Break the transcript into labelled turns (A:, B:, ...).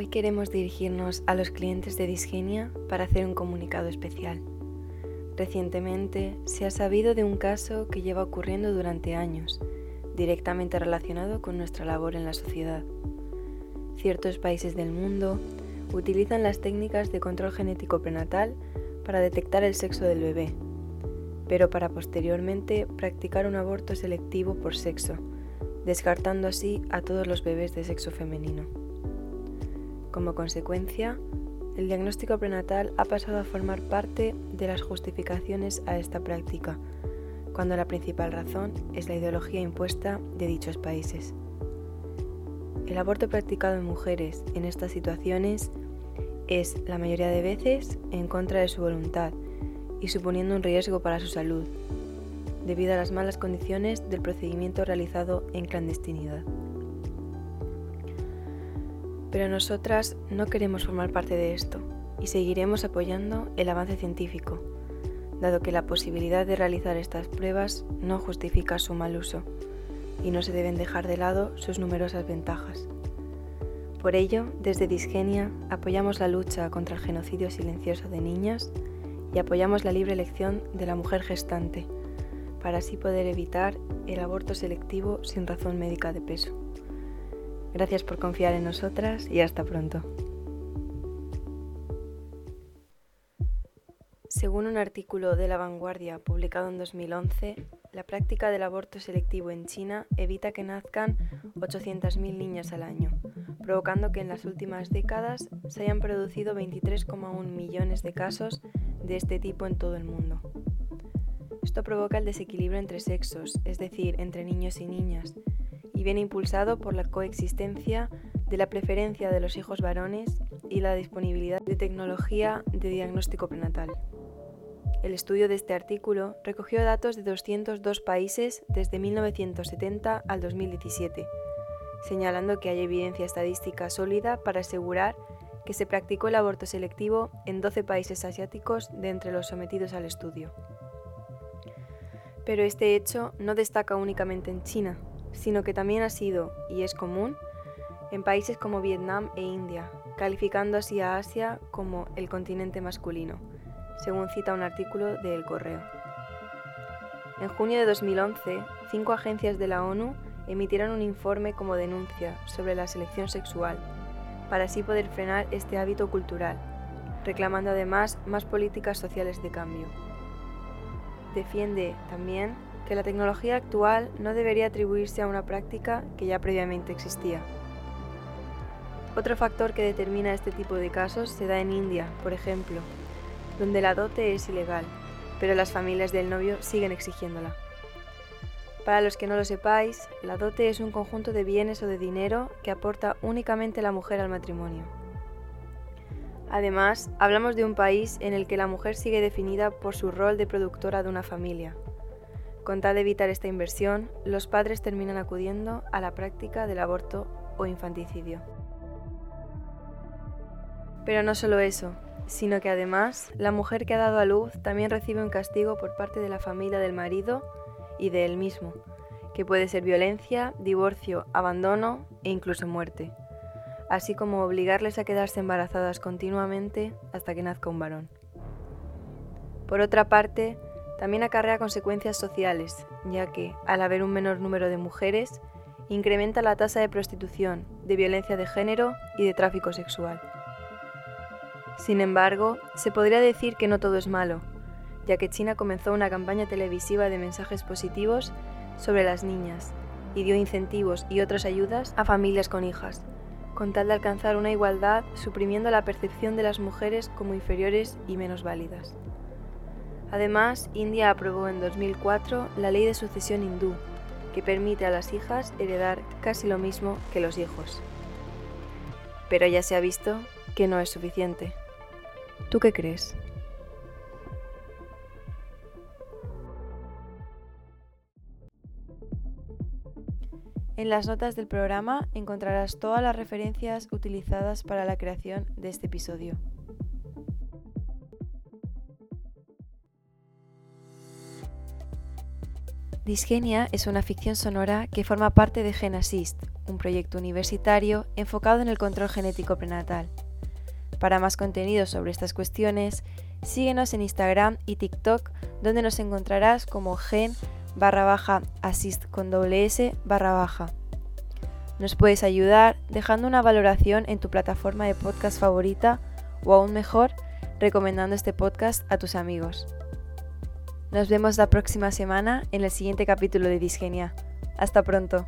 A: Hoy queremos dirigirnos a los clientes de Disgenia para hacer un comunicado especial. Recientemente se ha sabido de un caso que lleva ocurriendo durante años, directamente relacionado con nuestra labor en la sociedad. Ciertos países del mundo utilizan las técnicas de control genético prenatal para detectar el sexo del bebé, pero para posteriormente practicar un aborto selectivo por sexo, descartando así a todos los bebés de sexo femenino. Como consecuencia, el diagnóstico prenatal ha pasado a formar parte de las justificaciones a esta práctica, cuando la principal razón es la ideología impuesta de dichos países. El aborto practicado en mujeres en estas situaciones es, la mayoría de veces, en contra de su voluntad y suponiendo un riesgo para su salud, debido a las malas condiciones del procedimiento realizado en clandestinidad. Pero nosotras no queremos formar parte de esto y seguiremos apoyando el avance científico, dado que la posibilidad de realizar estas pruebas no justifica su mal uso y no se deben dejar de lado sus numerosas ventajas. Por ello, desde Disgenia apoyamos la lucha contra el genocidio silencioso de niñas y apoyamos la libre elección de la mujer gestante, para así poder evitar el aborto selectivo sin razón médica de peso. Gracias por confiar en nosotras y hasta pronto. Según un artículo de La Vanguardia publicado en 2011, la práctica del aborto selectivo en China evita que nazcan 800.000 niñas al año, provocando que en las últimas décadas se hayan producido 23,1 millones de casos de este tipo en todo el mundo. Esto provoca el desequilibrio entre sexos, es decir, entre niños y niñas, y viene impulsado por la coexistencia de la preferencia de los hijos varones y la disponibilidad de tecnología de diagnóstico prenatal. El estudio de este artículo recogió datos de 202 países desde 1970 al 2017, señalando que hay evidencia estadística sólida para asegurar que se practicó el aborto selectivo en 12 países asiáticos de entre los sometidos al estudio. Pero este hecho no destaca únicamente en China, sino que también ha sido, y es común, en países como Vietnam e India, calificando así a Asia como el continente masculino, según cita un artículo de El Correo. En junio de 2011, cinco agencias de la ONU emitieron un informe como denuncia sobre la selección sexual, para así poder frenar este hábito cultural, reclamando además más políticas sociales de cambio. Defiende también que la tecnología actual no debería atribuirse a una práctica que ya previamente existía. Otro factor que determina este tipo de casos se da en India, por ejemplo, donde la dote es ilegal, pero las familias del novio siguen exigiéndola. Para los que no lo sepáis, la dote es un conjunto de bienes o de dinero que aporta únicamente la mujer al matrimonio. Además, hablamos de un país en el que la mujer sigue definida por su rol de productora de una familia, con tal de evitar esta inversión, los padres terminan acudiendo a la práctica del aborto o infanticidio. Pero no solo eso, sino que además la mujer que ha dado a luz también recibe un castigo por parte de la familia del marido y de él mismo, que puede ser violencia, divorcio, abandono e incluso muerte, así como obligarles a quedarse embarazadas continuamente hasta que nazca un varón. Por otra parte, también acarrea consecuencias sociales, ya que, al haber un menor número de mujeres, incrementa la tasa de prostitución, de violencia de género y de tráfico sexual. Sin embargo, se podría decir que no todo es malo, ya que China comenzó una campaña televisiva de mensajes positivos sobre las niñas y dio incentivos y otras ayudas a familias con hijas, con tal de alcanzar una igualdad suprimiendo la percepción de las mujeres como inferiores y menos válidas. Además, India aprobó en 2004 la ley de sucesión hindú, que permite a las hijas heredar casi lo mismo que los hijos. Pero ya se ha visto que no es suficiente. ¿Tú qué crees? En las notas del programa encontrarás todas las referencias utilizadas para la creación de este episodio. Disgenia es una ficción sonora que forma parte de GenAssist, un proyecto universitario enfocado en el control genético prenatal. Para más contenido sobre estas cuestiones, síguenos en Instagram y TikTok, donde nos encontrarás como gen barra baja assist con doble barra baja. Nos puedes ayudar dejando una valoración en tu plataforma de podcast favorita o aún mejor, recomendando este podcast a tus amigos. Nos vemos la próxima semana en el siguiente capítulo de Disgenia. Hasta pronto.